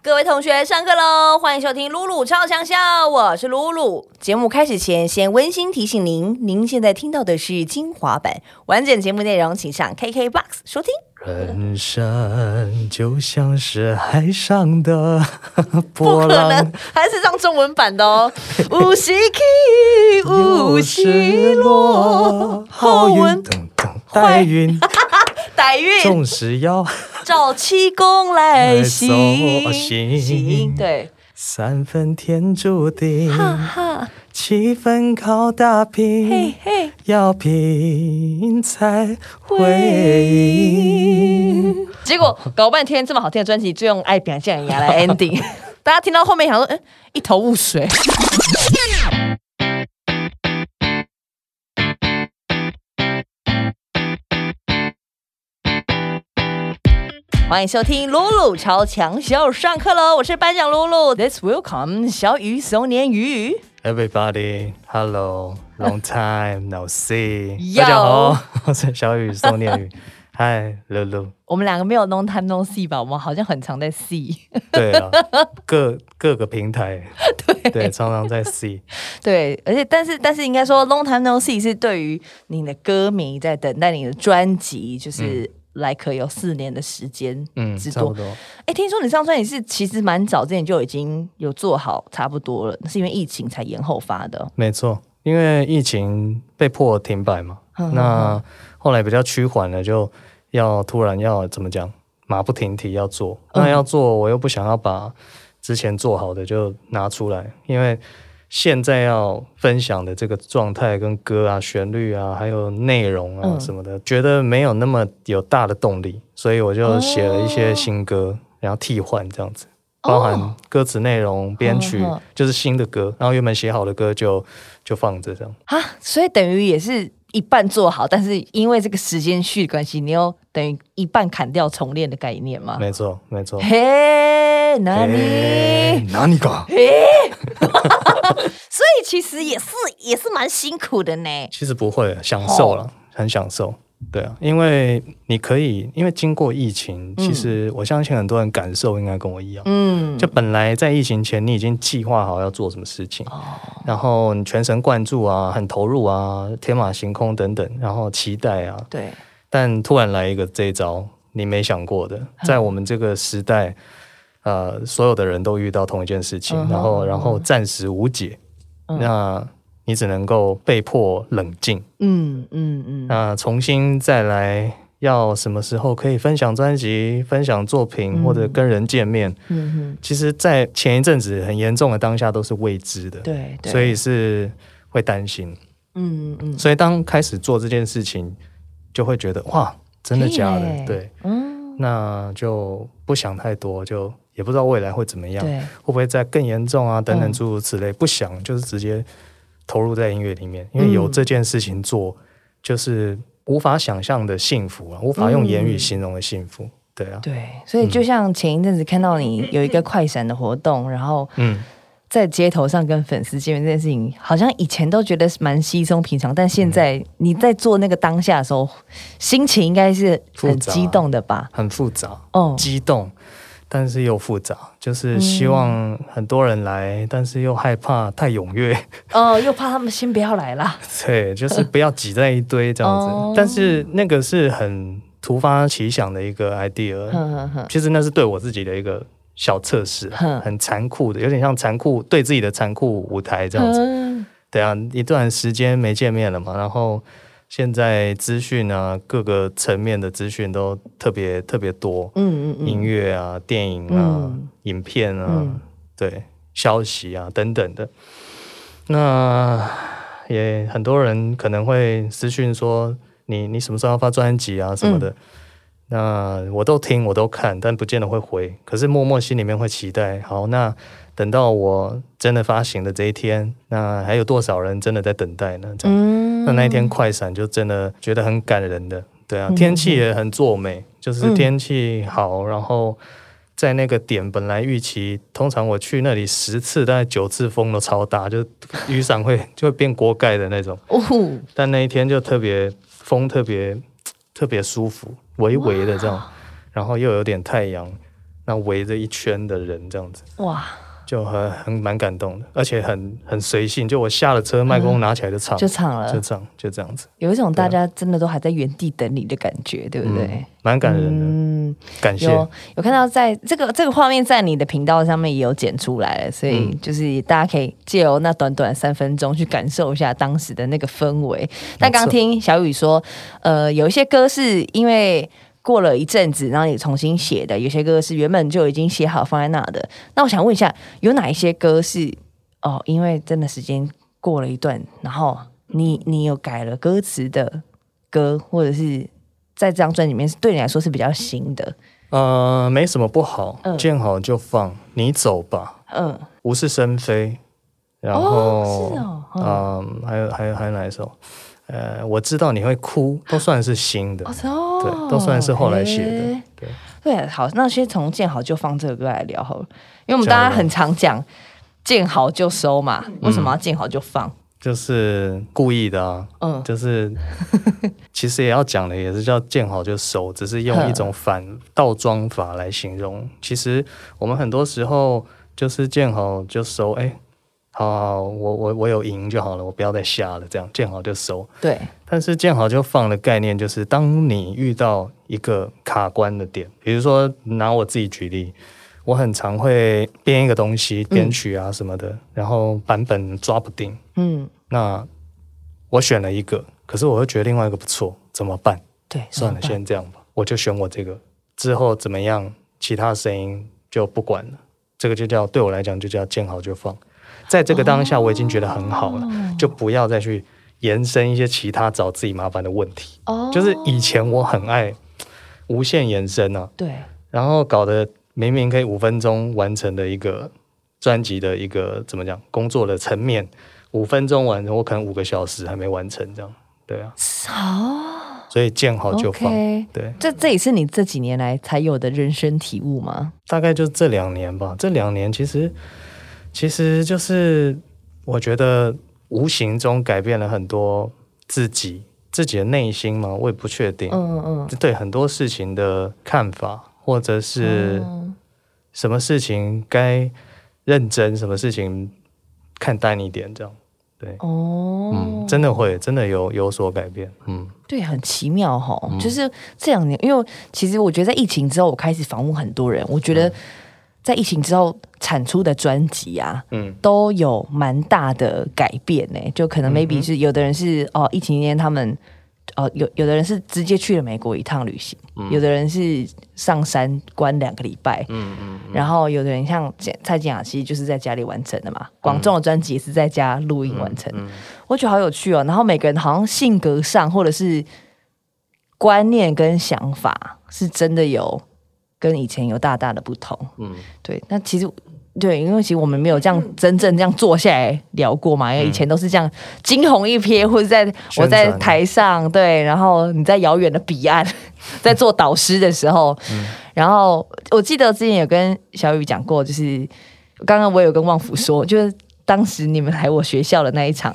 各位同学，上课喽！欢迎收听露露超强笑，我是露露。节目开始前，先温馨提醒您，您现在听到的是精华版，完整节目内容请上 KKBOX 收听。人生就像是海上的 不波可能浪，，还是上中文版的哦。无锡起，无锡落，好运等等带运，歹运，纵使要照气功来行行对，三分天注定，哈哈，七分靠打嘿拼，嘿。要拼才会赢。结果搞半天这么好听的专辑，就用爱表现牙来 ending。大家听到后面想说，嗯，一头雾水。欢迎收听露露超强小上课喽！我是班长露露，This welcome 小雨松年鱼。Everybody, hello, long time no see。Yo 大家好，我是小雨宋念宇。嗨，露露。我们两个没有 long time no see 吧？我们好像很常在 see。对啊，各各个平台，对常常在 see。对，而且但是但是应该说，Long Time No See 是对于你的歌迷在等待你的专辑，就是来可有四年的时间嗯，之多。差不多。哎，听说你上专辑是其实蛮早之前就已经有做好差不多了，是因为疫情才延后发的。没错，因为疫情被迫停摆嘛，嗯那后来比较趋缓了，就要突然要怎么讲，马不停蹄要做。嗯那要做，我又不想要把之前做好的就拿出来，因为现在要分享的这个状态跟歌啊、旋律啊，还有内容啊嗯什么的，觉得没有那么有大的动力，所以我就写了一哦些新歌，然后替换这样子。包含歌词内容、编曲就是新的歌，然后原本写好的歌就就放着这样。啊，所以等于也是一半做好，但是因为这个时间序的关系，你又等于一半砍掉重练的概念吗？没错，没错。嘿，那哎你？哪里搞？所以其实也是也是蛮辛苦的呢。其实不会，享受哦了，很享受。对啊，因为你可以，因为经过疫情，其实我相信很多人感受应该跟我一样。嗯，就本来在疫情前，你已经计划好要做什么事情，哦然后你全神贯注啊，很投入啊，天马行空等等，然后期待啊，对，但突然来一个这一招，你没想过的，在我们这个时代，呃，所有的人都遇到同一件事情，嗯然后然后暂时无解，嗯那你只能够被迫冷静，嗯嗯嗯，那重新再来。要什么时候可以分享专辑、分享作品，嗯或者跟人见面？嗯哼，其实，在前一阵子很严重的当下，都是未知的，对对，所以是会担心。嗯嗯所以当开始做这件事情，就会觉得哇，真的假的？对，嗯，那就不想太多，就也不知道未来会怎么样，会，不会再更严重啊？等等嗯诸如此类，不想就是直接投入在音乐里面，因为有嗯这件事情做，就是无法想象的幸福啊，无法用言语嗯形容的幸福。对啊，对，所以就像前一阵子看到你有一个快闪的活动，然后嗯，在街头上跟粉丝见面这件事情，好像以前都觉得是蛮稀松平常，但现在你在做那个当下的时候，心情应该是很激动的吧？很复杂，哦，激动。但是又复杂，就是希望很多人来，但是又害怕太踊跃，哦，又怕他们先不要来啦。对，就是不要挤在一堆这样子。哦但是那个是很突发奇想的一个 idea，其实那是对我自己的一个小测试，很残酷的，有点像残酷对自己的残酷舞台这样子。嗯对啊，一段时间没见面了嘛，然后现在资讯啊，各个层面的资讯都特别特别多，嗯嗯音乐啊、电影啊、嗯影片啊，嗯对，消息啊等等的。那也很多人可能会私讯说你你什么时候要发专辑啊什么的。那我都听，我都看，但不见得会回。可是默默心里面会期待，好，那等到我真的发行的这一天，那还有多少人真的在等待呢？这样，嗯那那一天快闪就真的觉得很感人的，对啊，嗯天气也很作美，就是嗯。天气好，然后在那个点本来预期，通常我去那里十次，大概九次风都超大，就雨伞会就会变锅盖的那种，哦，但那一天就特别风特别特别舒服，微微的这样，然后又有点太阳，那围着一圈的人这样子，哇，就很很蛮感动的，而且很很随性，就我下了车，麦克风拿起来就唱，就唱了就，唱，就这样子，有一种大家真的都还在原地等你的感觉，对不对嗯？，蛮感人的，嗯，感谢。有有看到在这个这个画面在你的频道上面也有剪出来了，所以嗯就是大家可以借由那短短三分钟去感受一下当时的那个氛围。但刚刚听小雨说，呃，有一些歌是因为过了一阵子，然后你重新写的；有些歌是原本就已经写好放在那的。那我想问一下，有哪一些歌是哦，因为真的时间过了一段，然后你你有改了歌词的歌，或者是在这张专辑里面是对你来说是比较新的？呃，没什么不好，嗯见好就放，你走吧，嗯。无事生非。然后，哦是哦嗯嗯，还有还有还有哪一首？呃，我知道你会哭，都算是新的。哦，对都算是后来写的诶对对，好，那先从见好就放这个歌来聊好了，因为我们大家很常讲见好就收嘛，为什么要见好就放？就是故意的啊，嗯，就是其实也要讲的，也是叫见好就收，只是用一种反倒装法来形容。其实我们很多时候就是见好就收，哎，好好，我我我有赢就好了，我不要再下了，这样见好就收。对，但是见好就放的概念，就是当你遇到一个卡关的点，比如说拿我自己举例，我很常会编一个东西，编曲啊什么的，然后版本抓不定，嗯，那我选了一个，可是我又觉得另外一个不错，怎么办？对，算了，先这样吧，我就选我这个，之后怎么样，其他声音就不管了。这个就叫对我来讲就叫见好就放，在这个当下我已经觉得很好了，就不要再去延伸一些其他找自己麻烦的问题。哦就是以前我很爱无限延伸啊，对，然后搞得明明可以五分钟完成的一个专辑的一个怎么讲工作的层面，五分钟完成，我可能五个小时还没完成，这样对啊，好所以见好就放。对，这这也是你这几年来才有的人生体悟吗？大概就这两年吧。这两年其实其实就是我觉得无形中改变了很多自己自己的内心嘛，我也不确定。嗯嗯对很多事情的看法，或者是嗯，什么事情该认真，什么事情看淡一点，这样。对，哦，嗯，真的会，真的有有所改变。嗯，对，很奇妙哈、就是这两年，因为其实我觉得在疫情之后，我开始访问很多人，我觉得在疫情之后产出的专辑啊，嗯都有蛮大的改变呢。就可能 maybe 是有的人是哦，疫情期间他们哦有有的人是直接去了美国一趟旅行，有的人是上山关两个礼拜，嗯嗯，然后有的人像蔡健雅，其实就是在家里完成的嘛。广众的专辑也是在家录音完成，我觉得好有趣哦。然后每个人好像性格上或者是观念跟想法，是真的有跟以前有大大的不同。嗯，对。那其实对，因为其实我们没有这样真正这样坐下来聊过嘛，因为以前都是这样惊鸿一瞥，或者在我在台上，对，然后你在遥远的彼岸 在做导师的时候，嗯然后我记得之前有跟小雨讲过，就是刚刚我有跟旺福说，就是当时你们来我学校的那一场。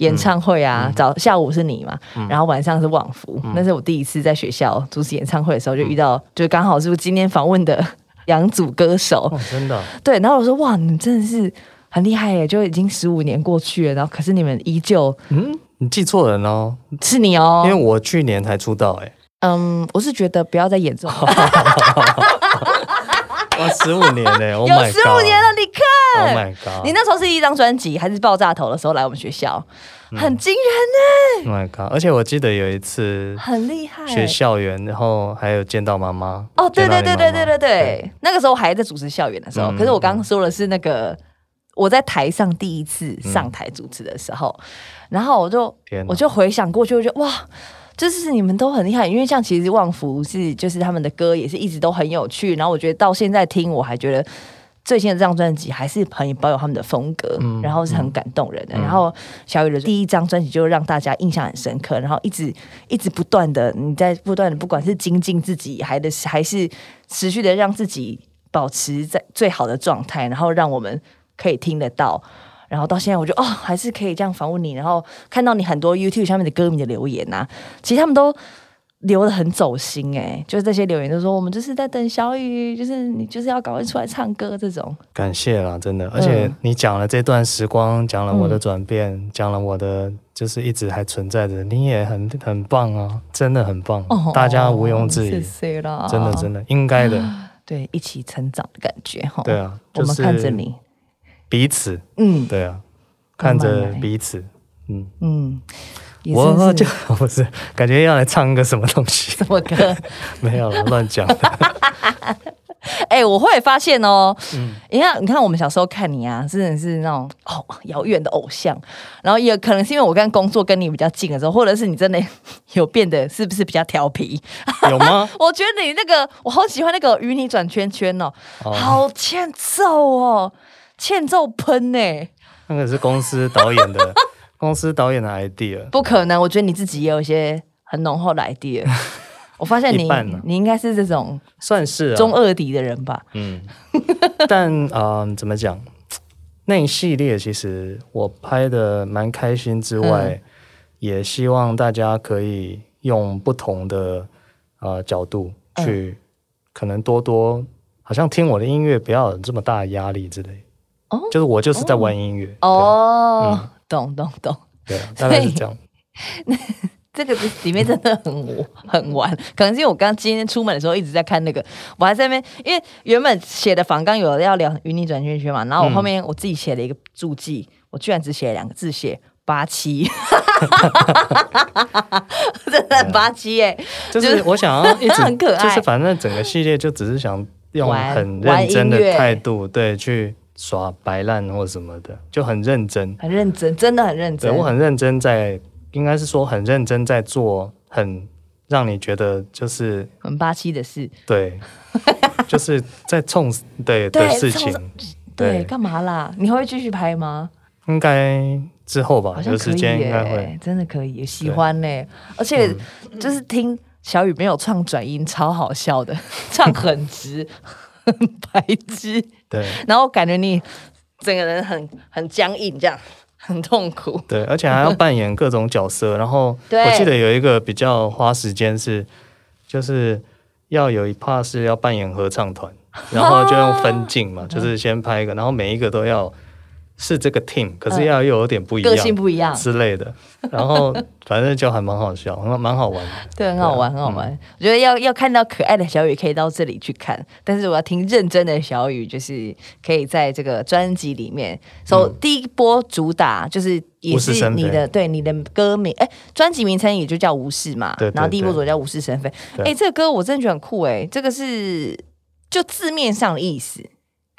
演唱会啊，早下午是你嘛，然后晚上是旺福，那是我第一次在学校主持演唱会的时候，就遇到，就刚好是今天访问的两组歌手，哦，真的啊，对，然后我说哇，你们真的是很厉害耶，就已经十五年过去了，然后可是你们依旧嗯，你记错人哦，是你哦。因为，我去年才出道，哎，嗯，我是觉得不要再演这种，哇，十五年呢，Oh 有十五年了，你看。My God，你那时候是一张专辑还是爆炸头的时候来我们学校，嗯。很惊人，Oh my God，而且我记得有一次很厉害。学校园，然后还有见到妈妈。哦，对对对对对对对，对，那个时候还在主持校园的时候，嗯。可是我刚刚说的是那个我在台上第一次上台主持的时候，然后我就我就回想过去，我觉得哇。就是你们都很厉害，因为像其实旺福是就是他们的歌也是一直都很有趣，然后我觉得到现在听我还觉得最新的这张专辑还是很保有他们的风格，嗯然后是很感动人的。然后小雨的第一张专辑就让大家印象很深刻，然后一直一直不断的你在不断的不管是精进自己，还的还是持续的让自己保持在最好的状态，然后让我们可以听得到。然后到现在，我就哦，还是可以这样访问你，然后看到你很多 YouTube 上面的歌迷的留言呐、其实他们都留的很走心哎、就是这些留言都说我们就是在等小雨，就是你就是要赶快出来唱歌这种。感谢啦，真的。而且嗯。你讲了这段时光，讲了我的转变，讲了我的就是一直还存在着，你也很很棒啊，真的很棒，大家毋庸置疑哦谢，谢啦，真的真的应该的，对一起成长的感觉哈。对啊，我们看着你，彼此，嗯。对啊，看着彼此，嗯，嗯，也我就不是 感觉要来唱个什么东西，什么歌？没有了，乱讲的，哎、我会发现哦，嗯你看，你看，我们小时候看你啊，真的是那种哦遥远的偶像，然后也可能是因为我跟工作跟你比较近的时候，或者是你真的有变得是不是比较调皮？有吗？我觉得你那个我好喜欢那个与你转圈圈哦，哦好欠揍哦，欠揍喷呢、那个是公司导演的，公司导演的 idea，不可能，我觉得你自己也有一些很浓厚的 idea。我发现你你应该是这种算是啊，中二敌的人吧？嗯，但嗯、呃怎么讲？那一系列其实我拍的蛮开心之外，嗯。也希望大家可以用不同的呃角度嗯。去，可能多多好像听我的音乐不要有这么大的压力之类。哦。就是我就是在玩音乐哦，嗯懂懂懂。对大概是这样。这个里面真的很很玩，可能是因为我刚今天出门的时候一直在看那个，我还在那边，因为原本写的访纲有要聊与你转圈圈嘛，然后我后面我自己写了一个注记，我居然只写了两个字，写八七，真的很八七哎、就是我想要一直 很可爱。就是反正整个系列就只是想用很玩认真的态度，对，去耍白烂或什么的，就很认真。很认真，真的很认对真。我很认真在，应该是说很认真在做，很让你觉得就是很霸气的事，对，就是在冲对对的事情，对，干嘛啦？你还会继续拍吗？应该之后吧有时间应该会。真的可以，喜欢呢、而且嗯就是听小雨没有唱转音，超好笑的，唱很直，很 白痴，对然后感觉你整个人很很僵硬，这样很痛苦。对，而且还要扮演各种角色。然后我记得有一个比较花时间是，就是要有一 part 是要扮演合唱团，然后就用分镜嘛，就是先拍一个，然后每一个都要是这个 team，可是要又有点不一样，个性不一样，之类的。然后 反正就还蛮好笑，蛮蛮好玩的。对，很好玩，很好玩。我觉得要要看到可爱的小雨，可以到这里去看。但是我要听认真的小雨，就是可以在这个专辑里面，首、第一波主打就是也是你的对你的歌名，哎，专辑名称也就叫无视嘛。对对然后第一波主打叫无事生非。对哎，这个歌我真的觉得很酷哎，这个是就字面上的意思，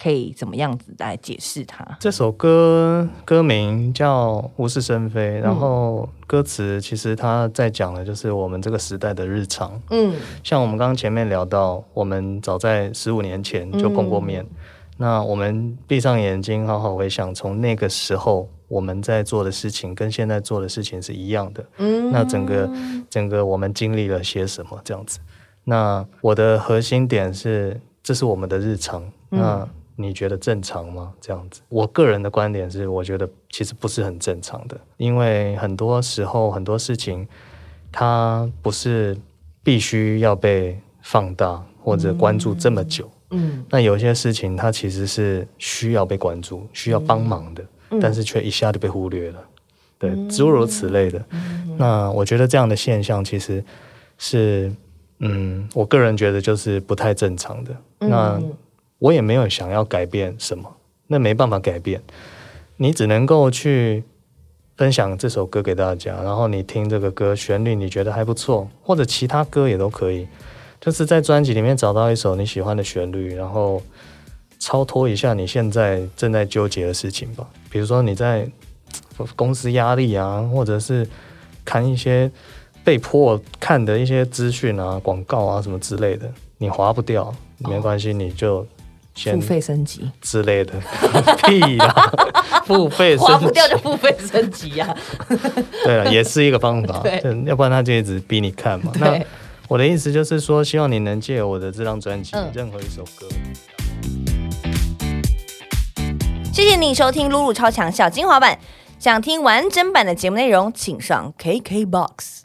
可以怎么样子来解释它？这首歌歌名叫《无事生非》，嗯然后歌词其实它在讲的就是我们这个时代的日常。嗯像我们刚刚前面聊到，我们早在十五年前就碰过面。嗯那我们闭上眼睛，好好回想，从那个时候我们在做的事情，跟现在做的事情是一样的。嗯那整个整个我们经历了些什么这样子？那我的核心点是，这是我们的日常。嗯那你觉得正常吗？这样子，我个人的观点是，我觉得其实不是很正常的，因为很多时候很多事情，它不是必须要被放大或者关注这么久。嗯那有些事情它其实是需要被关注、需要帮忙的，嗯但是却一下就被忽略了，对，诸如此类的。那我觉得这样的现象其实是，嗯，我个人觉得就是不太正常的。那嗯我也没有想要改变什么，那没办法改变，你只能够去分享这首歌给大家，然后你听这个歌旋律你觉得还不错，或者其他歌也都可以，就是在专辑里面找到一首你喜欢的旋律，然后超脱一下你现在正在纠结的事情吧，比如说你在公司压力啊，或者是看一些被迫看的一些资讯啊、广告啊什么之类的，你划不掉，没关系，你就付费升级，之类的，屁啦，付费升花不掉就付费升级呀、对了，也是一个方法，对。对要不然他就一直逼你看嘛。那，我的意思就是说，希望你能借我的这张专辑，嗯。任何一首歌。谢谢你收听露露超强小精华版。想听完整版的节目内容，请上 KKBOX。